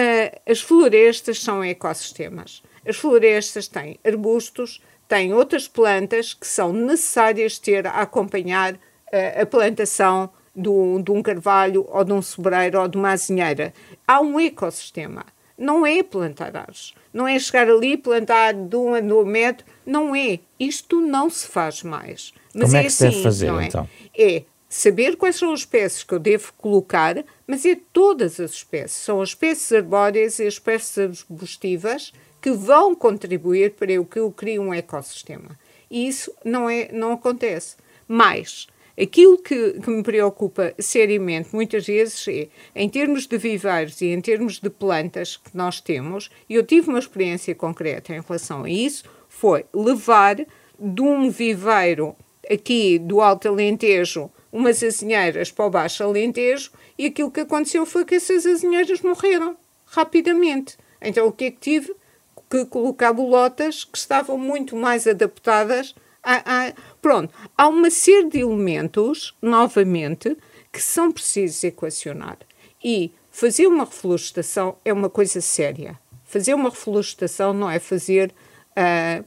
as florestas são ecossistemas. As florestas têm arbustos, têm outras plantas que são necessárias ter a acompanhar uh, a plantação do, de um carvalho ou de um sobreiro ou de uma azinheira. Há um ecossistema. Não é plantar árvores. Não é chegar ali e plantar de um a dois metros. Não é. Isto não se faz mais. Mas Como é, é que se deve assim, fazer, é? então? É saber quais são as espécies que eu devo colocar, mas é todas as espécies. São as espécies arbóreas e as espécies arbustivas que vão contribuir para eu que eu crie um ecossistema. E isso não, é, não acontece. Mas aquilo que, que me preocupa seriamente muitas vezes é, em termos de viveiros e em termos de plantas que nós temos, e eu tive uma experiência concreta em relação a isso, foi levar de um viveiro aqui do Alto Alentejo umas azinheiras para o Baixo Alentejo e aquilo que aconteceu foi que essas azinheiras morreram rapidamente. Então o que é que tive? que colocar bolotas que estavam muito mais adaptadas a, a, Pronto, há uma série de elementos, novamente, que são precisos equacionar. E fazer uma reflorestação é uma coisa séria. Fazer uma reflorestação não é fazer uh,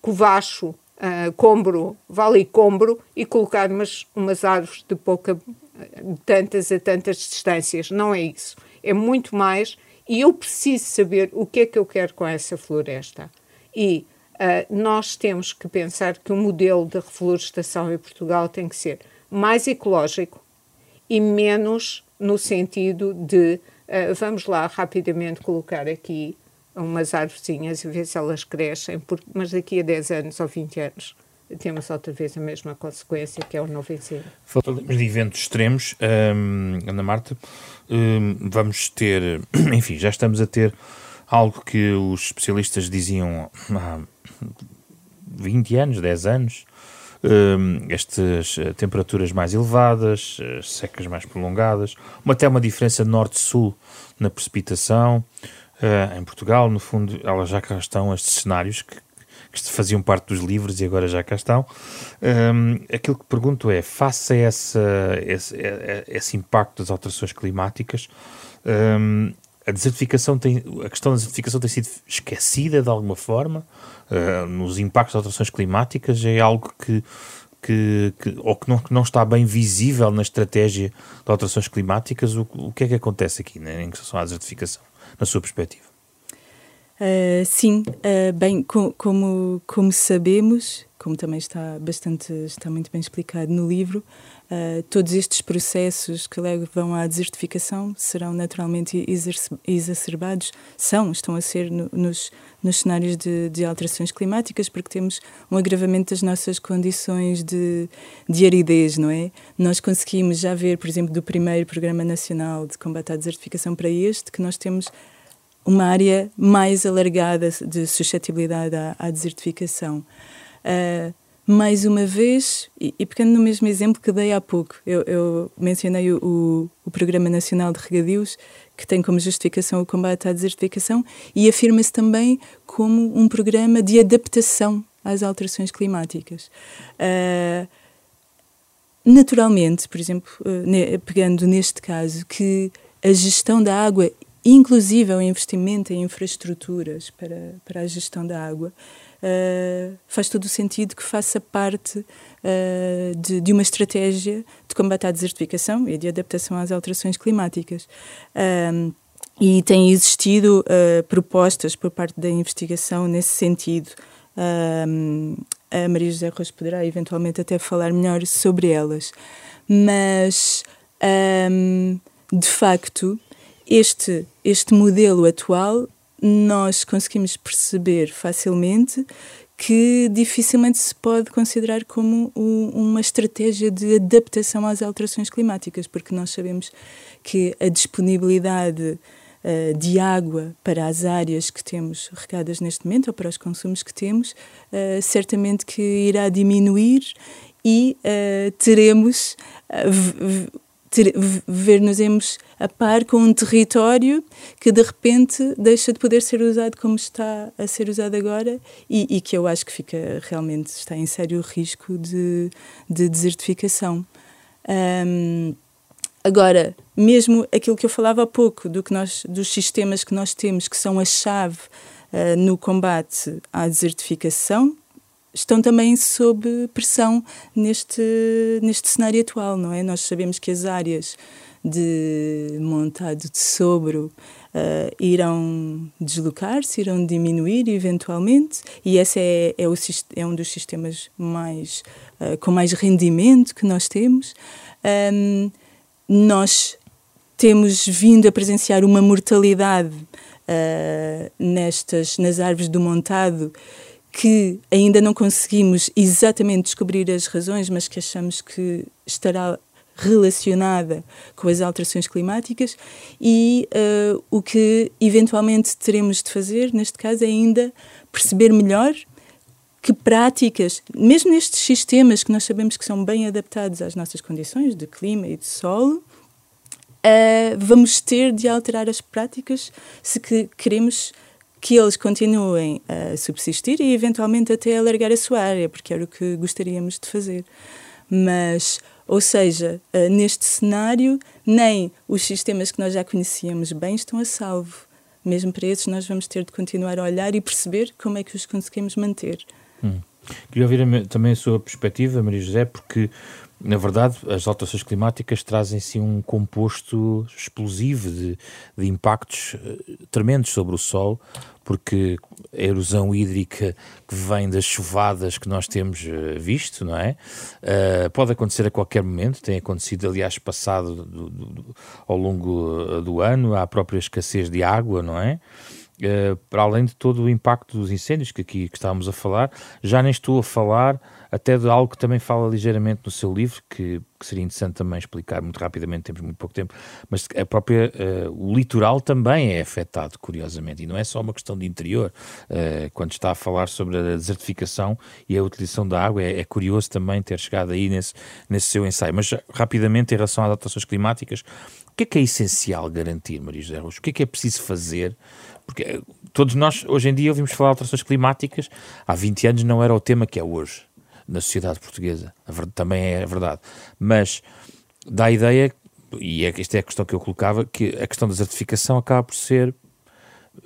covacho, uh, combro, vale combro e colocar umas, umas árvores de pouca, de tantas a tantas distâncias. Não é isso. É muito mais e eu preciso saber o que é que eu quero com essa floresta. E uh, nós temos que pensar que o modelo de reflorestação em Portugal tem que ser mais ecológico e menos no sentido de uh, vamos lá rapidamente colocar aqui umas árvorezinhas e ver se elas crescem, porque, mas daqui a 10 anos ou 20 anos temos outra vez a mesma consequência, que é o novo ensino. Falamos de eventos extremos, um, Ana Marta, um, vamos ter, enfim, já estamos a ter algo que os especialistas diziam há 20 anos, 10 anos, um, estas eh, temperaturas mais elevadas, secas mais prolongadas, uma, até uma diferença norte-sul na precipitação. Uh, em Portugal, no fundo, elas já cá estão, estes cenários que, que faziam parte dos livros e agora já cá estão. Um, aquilo que pergunto é, face a esse, esse impacto das alterações climáticas, um, a desertificação tem, a questão da desertificação tem sido esquecida de alguma forma? Uh, nos impactos das alterações climáticas é algo que, que, que ou que não, que não, está bem visível na estratégia de alterações climáticas? O, o que é que acontece aqui né, em relação à desertificação na sua perspectiva? Uh, sim, uh, bem, com, como, como sabemos, como também está bastante, está muito bem explicado no livro, uh, todos estes processos que levam à desertificação serão naturalmente exacerbados, são, estão a ser no, nos, nos cenários de, de, alterações climáticas, porque temos um agravamento das nossas condições de, de aridez, não é? Nós conseguimos já ver, por exemplo, do primeiro Programa Nacional de Combate à Desertificação para este, que nós temos uma área mais alargada de suscetibilidade à, à desertificação. Uh, mais uma vez, e, e, pegando no mesmo exemplo que dei há pouco, eu, eu mencionei o, o, Programa Nacional de Regadios, que tem como justificação o combate à desertificação, e afirma-se também como um programa de adaptação às alterações climáticas. Uh, naturalmente, por exemplo, uh, pegando neste caso, que a gestão da água inclusive o investimento em infraestruturas para, para a gestão da água, uh, faz todo o sentido que faça parte uh, de, de, uma estratégia de combate à desertificação e de adaptação às alterações climáticas. Um, e têm existido uh, propostas por parte da investigação nesse sentido. Um, a Maria José Rocha poderá eventualmente até falar melhor sobre elas. Mas, um, de facto, este, este modelo atual nós conseguimos perceber facilmente que dificilmente se pode considerar como uma estratégia de adaptação às alterações climáticas, porque nós sabemos que a disponibilidade uh, de água para as áreas que temos regadas neste momento, ou para os consumos que temos, uh, certamente que irá diminuir e uh, teremos ver-nos a par com um território que de repente deixa de poder ser usado como está a ser usado agora e, e que eu acho que fica realmente está em sério risco de, de desertificação. Um, agora, mesmo aquilo que eu falava há pouco do que nós, dos sistemas que nós temos que são a chave uh, no combate à desertificação, estão também sob pressão neste, neste cenário atual, não é? Nós sabemos que as áreas de montado de sobro uh, irão deslocar-se, irão diminuir eventualmente, e esse é, é, o, é um dos sistemas mais, uh, com mais rendimento que nós temos. Um, nós temos vindo a presenciar uma mortalidade uh, nestas, nas árvores do montado que ainda não conseguimos exatamente descobrir as razões, mas que achamos que estará relacionada com as alterações climáticas e uh, o que eventualmente teremos de fazer, neste caso, é ainda perceber melhor que práticas, mesmo nestes sistemas que nós sabemos que são bem adaptados às nossas condições de clima e de solo, uh, vamos ter de alterar as práticas se que queremos que eles continuem a subsistir e eventualmente até alargar a sua área, porque era o que gostaríamos de fazer. Mas, ou seja, uh, neste cenário, nem os sistemas que nós já conhecíamos bem estão a salvo. Mesmo para esses, nós vamos ter de continuar a olhar e perceber como é que os conseguimos manter. Hum. Queria ouvir também a sua perspectiva, Maria José, porque na verdade, as alterações climáticas trazem sim um composto explosivo de, de impactos uh, tremendos sobre o solo, porque a erosão hídrica que vem das chuvadas que nós temos uh, visto, não é? Uh, pode acontecer a qualquer momento, tem acontecido, aliás, passado do, do, do, ao longo do ano, há a própria escassez de água, não é? Uh, para além de todo o impacto dos incêndios que aqui que estávamos a falar, já nem estou a falar até de algo que também fala ligeiramente no seu livro, que, que seria interessante também explicar muito rapidamente, temos muito pouco tempo, mas a própria, uh, o litoral também é afetado, curiosamente, e não é só uma questão de interior. Uh, quando está a falar sobre a desertificação e a utilização da água, é, é, curioso também ter chegado aí nesse, nesse seu ensaio. Mas rapidamente, em relação às adaptações climáticas, o que é que é essencial garantir, Maria José Rocha? O que é que é preciso fazer? Porque eh, todos nós, hoje em dia, ouvimos falar de alterações climáticas, há 20 anos não era o tema que é hoje na sociedade portuguesa. Também é verdade. Mas dá a ideia, e é, esta é a questão que eu colocava, que a questão da desertificação acaba por ser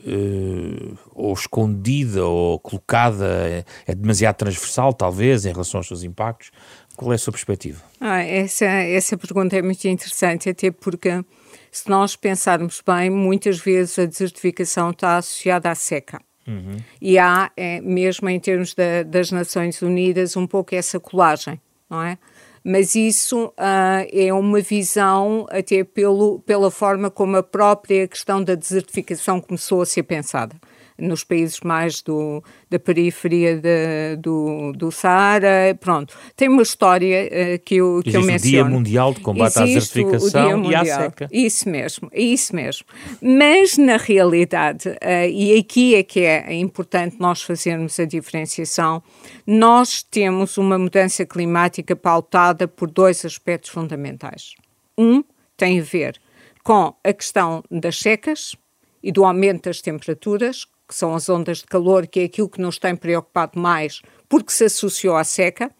Uh, ou escondida ou colocada, é, é, demasiado transversal, talvez, em relação aos seus impactos. Qual é a sua perspectiva? Ah, essa, essa pergunta é muito interessante, até porque, se nós pensarmos bem, muitas vezes a desertificação está associada à seca. Uhum. E há, é, mesmo em termos da, das Nações Unidas, um pouco essa colagem, não é? Mas isso uh, é uma visão até pelo, pela forma como a própria questão da desertificação começou a ser pensada nos países mais do, da periferia de, do, do Saara, pronto. Tem uma história uh, que eu, que eu menciono. o Dia Mundial de Combate Existe à Desertificação e à Seca. Isso mesmo, isso mesmo. Mas, na realidade, uh, e aqui é que é importante nós fazermos a diferenciação, nós temos uma mudança climática pautada por dois aspectos fundamentais. Um tem a ver com a questão das secas e do aumento das temperaturas, que são as ondas de calor, que é aquilo que nos tem preocupado mais, porque se associou à seca,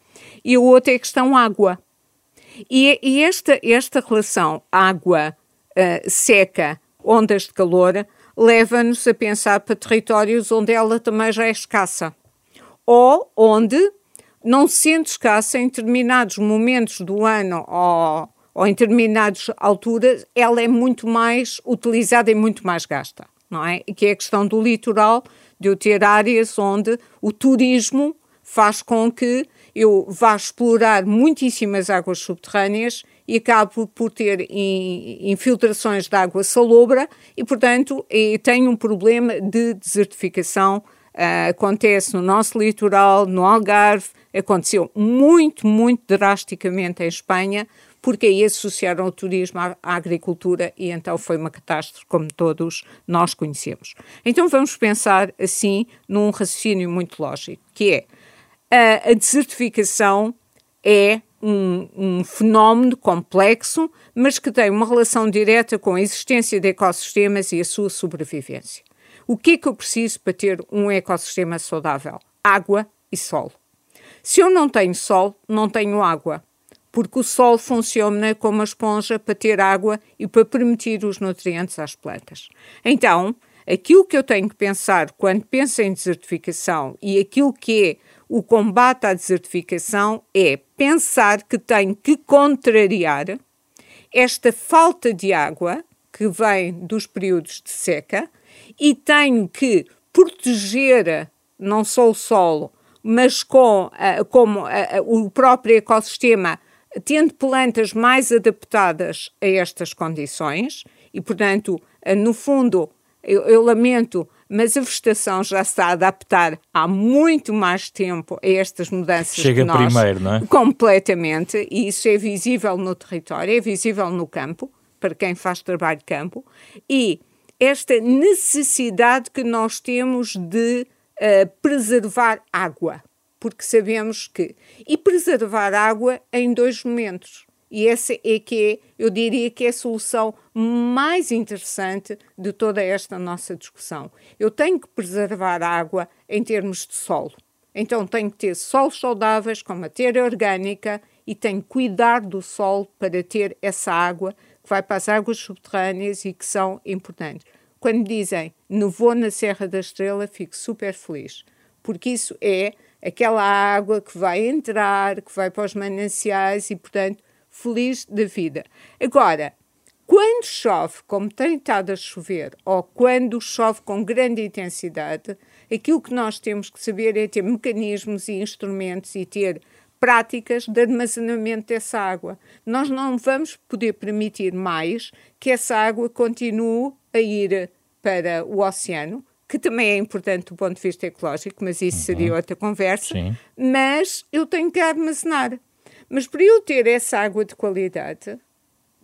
e o outro é a questão água. E, e esta, esta relação água-seca, uh, ondas de calor, leva-nos a pensar para territórios onde ela também já é escassa. Ou onde, não sendo escassa em determinados momentos do ano ou, ou em determinadas alturas, ela é muito mais utilizada e muito mais gasta não é? Que é a questão do litoral, de eu ter áreas onde o turismo faz com que eu vá explorar muitíssimas águas subterrâneas e acabo por ter infiltrações de água salobra e, portanto, tenho um problema de desertificação. Uh, acontece no nosso litoral, no Algarve, aconteceu muito, muito drasticamente em Espanha, porque aí associaram o turismo à, à, agricultura e então foi uma catástrofe, como todos nós conhecemos. Então vamos pensar assim num raciocínio muito lógico, que é a, a desertificação é um, um, fenómeno complexo, mas que tem uma relação direta com a existência de ecossistemas e a sua sobrevivência. O que é que eu preciso para ter um ecossistema saudável? Água e sol. Se eu não tenho sol, não tenho água, porque o sol funciona como uma esponja para ter água e para permitir os nutrientes às plantas. Então, aquilo que eu tenho que pensar quando penso em desertificação e aquilo que é o combate à desertificação é pensar que tenho que contrariar esta falta de água que vem dos períodos de seca e tenho que proteger não só o solo, mas com, como o próprio ecossistema, tendo plantas mais adaptadas a estas condições, e portanto, uh, no fundo, eu, eu lamento mas a vegetação já está a adaptar há muito mais tempo a estas mudanças Chega nós, primeiro, não é? Completamente, e isso é visível no território, é visível no campo, para quem faz trabalho de campo, e esta necessidade que nós temos de uh, preservar água, porque sabemos que. E preservar água em dois momentos. E essa é que é, eu diria que é a solução mais interessante de toda esta nossa discussão. Eu tenho que preservar a água em termos de solo. Então tenho que ter solos saudáveis com matéria orgânica e tenho que cuidar do solo para ter essa água que vai para as águas subterrâneas e que são importantes. Quando dizem nevou na Serra da Estrela, fico super feliz, porque isso é aquela água que vai entrar, que vai para os mananciais e, portanto, feliz da vida. Agora, quando chove, como tem estado a chover, ou quando chove com grande intensidade, aquilo que nós temos que saber é ter mecanismos e instrumentos e ter práticas de armazenamento dessa água. Nós não vamos poder permitir mais que essa água continue a ir para o oceano, que também é importante do ponto de vista ecológico, mas isso seria uhum. outra conversa. Sim. Mas eu tenho que armazenar. Mas para eu ter essa água de qualidade,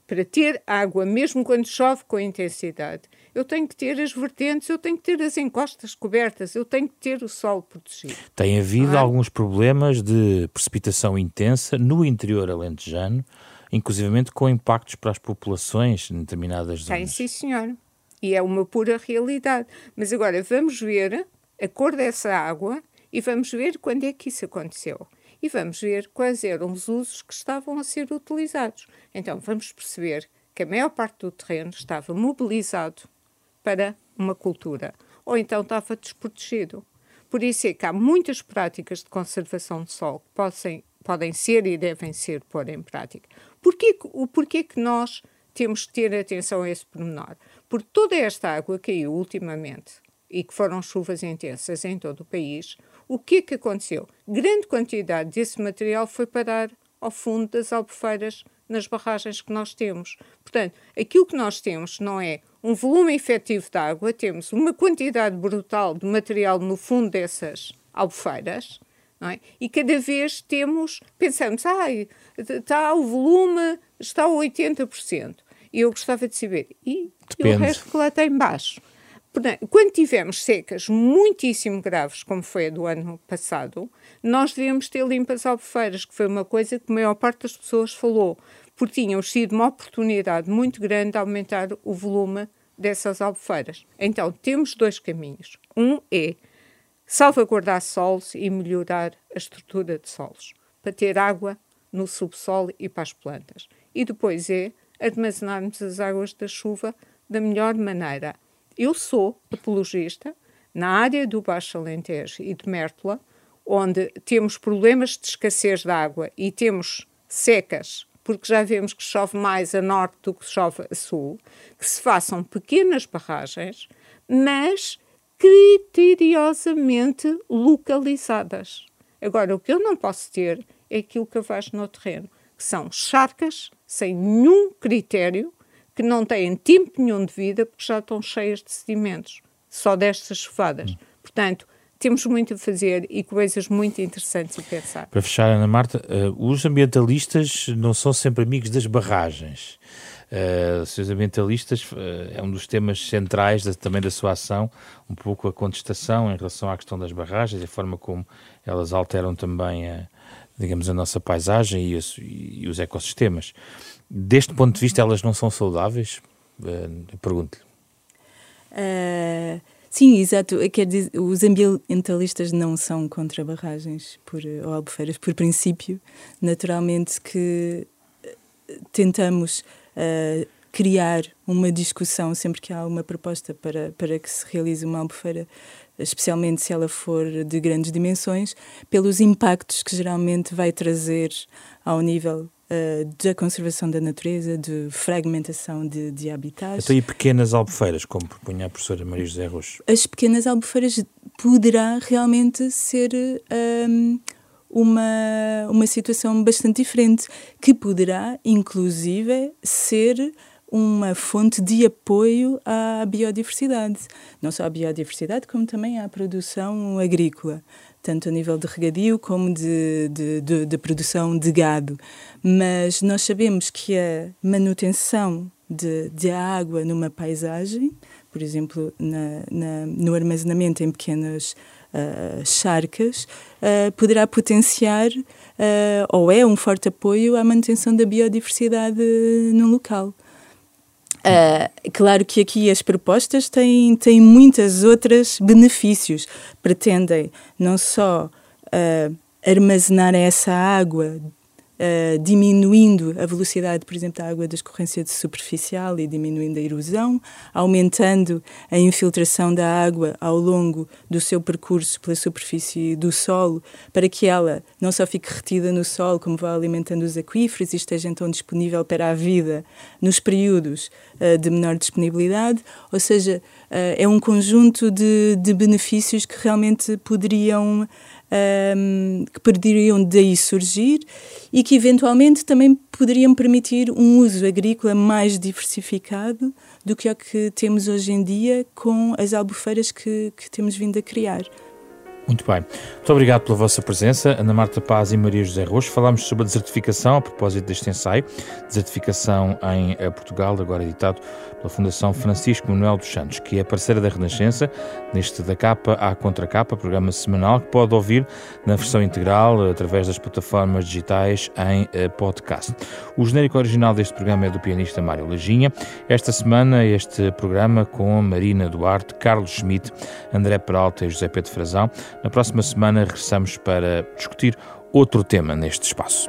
para ter água, mesmo quando chove com intensidade, eu tenho que ter as vertentes, eu tenho que ter as encostas cobertas, eu tenho que ter o solo protegido. Tem havido ah. alguns problemas de precipitação intensa no interior alentejano, inclusivamente com impactos para as populações em determinadas zonas. Tem, sim, senhor. E é uma pura realidade. Mas agora vamos ver a cor dessa água e vamos ver quando é que isso aconteceu e vamos ver quais eram os usos que estavam a ser utilizados. Então vamos perceber que a maior parte do terreno estava mobilizado para uma cultura, ou então estava desprotegido. Por isso é que há muitas práticas de conservação de solo que podem, podem ser e devem ser pôr em prática. Porquê, o porquê que nós temos que ter atenção a esse pormenor? Porque toda esta água caiu ultimamente e que foram chuvas intensas em todo o país, o que é que aconteceu? Grande quantidade desse material foi parar ao fundo das albufeiras nas barragens que nós temos. Portanto, aquilo que nós temos não é um volume efetivo de água, temos uma quantidade brutal de material no fundo dessas albufeiras, é? E cada vez temos, pensamos, ah, está o volume, está a 80%. E eu gostava de saber, e, e o resto que lá está embaixo? Quando tivemos secas muitíssimo graves, como foi a do ano passado, nós devíamos ter limpas albufeiras, que foi uma coisa que a maior parte das pessoas falou, porque tínhamos sido uma oportunidade muito grande de aumentar o volume dessas albufeiras. Então, temos dois caminhos. Um é salvaguardar solos e melhorar a estrutura de solos, para ter água no subsolo e para as plantas. E depois é armazenarmos as águas da chuva da melhor maneira eu sou apologista na área do Baixo Alentejo e de Mértola, onde temos problemas de escassez de água e temos secas, porque já vemos que chove mais a norte do que chove a sul, que se façam pequenas barragens, mas criteriosamente localizadas. Agora, o que eu não posso ter é aquilo que eu faço no terreno, que são charcas sem nenhum critério, que não têm tempo nenhum de vida porque já estão cheias de sedimentos, só destas chuvadas. Portanto, temos muito a fazer e coisas muito interessantes a pensar. Para fechar, Ana Marta, uh, os ambientalistas não são sempre amigos das barragens. Uh, os ambientalistas uh, é um dos temas centrais também da sua ação, um pouco a contestação em relação à questão das barragens a forma como elas alteram também a, digamos, a nossa paisagem e, os, e os ecossistemas. Deste ponto de vista, elas não são saudáveis? Uh, Pergunto-lhe. Uh, sim, exato. Quer dizer, os ambientalistas não são contra barragens por, ou albufeiras por princípio. Naturalmente que tentamos uh, criar uma discussão sempre que há uma proposta para, para que se realize uma albufeira, especialmente se ela for de grandes dimensões, pelos impactos que geralmente vai trazer ao nível uh, da conservação da natureza, de fragmentação de, de habitats. Então, e pequenas albufeiras, como propunha a professora Maria José Roxo? As pequenas albufeiras poderá realmente ser um, uma, uma situação bastante diferente, que poderá, inclusive, ser uma fonte de apoio à biodiversidade. Não só à biodiversidade, como também à produção agrícola, tanto a nível de regadio como de, de, de, de produção de gado. Mas nós sabemos que a manutenção de, de água numa paisagem, por exemplo, na, na, no armazenamento em pequenas uh, charcas, uh, poderá potenciar uh, ou é um forte apoio à manutenção da biodiversidade no local. Uh, claro que aqui as propostas têm, têm muitas outras benefícios. Pretendem não só uh, armazenar essa água uh, diminuindo a velocidade, por exemplo, da água da escorrência superficial e diminuindo a erosão, aumentando a infiltração da água ao longo do seu percurso pela superfície do solo, para que ela não só fique retida no solo, como vá alimentando os aquíferos e esteja então disponível para a vida nos períodos uh, de menor disponibilidade, ou seja, uh, é um conjunto de, de benefícios que realmente poderiam um, que poderiam daí surgir e que eventualmente também poderiam permitir um uso agrícola mais diversificado do que o que temos hoje em dia com as albufeiras que, que temos vindo a criar. Muito bem. Muito obrigado pela vossa presença, Ana Marta Paz e Maria José Roxo. Falámos sobre a desertificação a propósito deste ensaio, desertificação em eh, Portugal, agora editado pela Fundação Francisco Manuel dos Santos, que é parceira da Renascença, neste da capa à contracapa, programa semanal que pode ouvir na versão integral através das plataformas digitais em eh, podcast. O genérico original deste programa é do pianista Mário Lajinha. Esta semana, este programa com Marina Duarte, Carlos Schmidt, André Peralta e José Pedro Frazão. Na próxima semana regressamos para discutir outro tema neste espaço.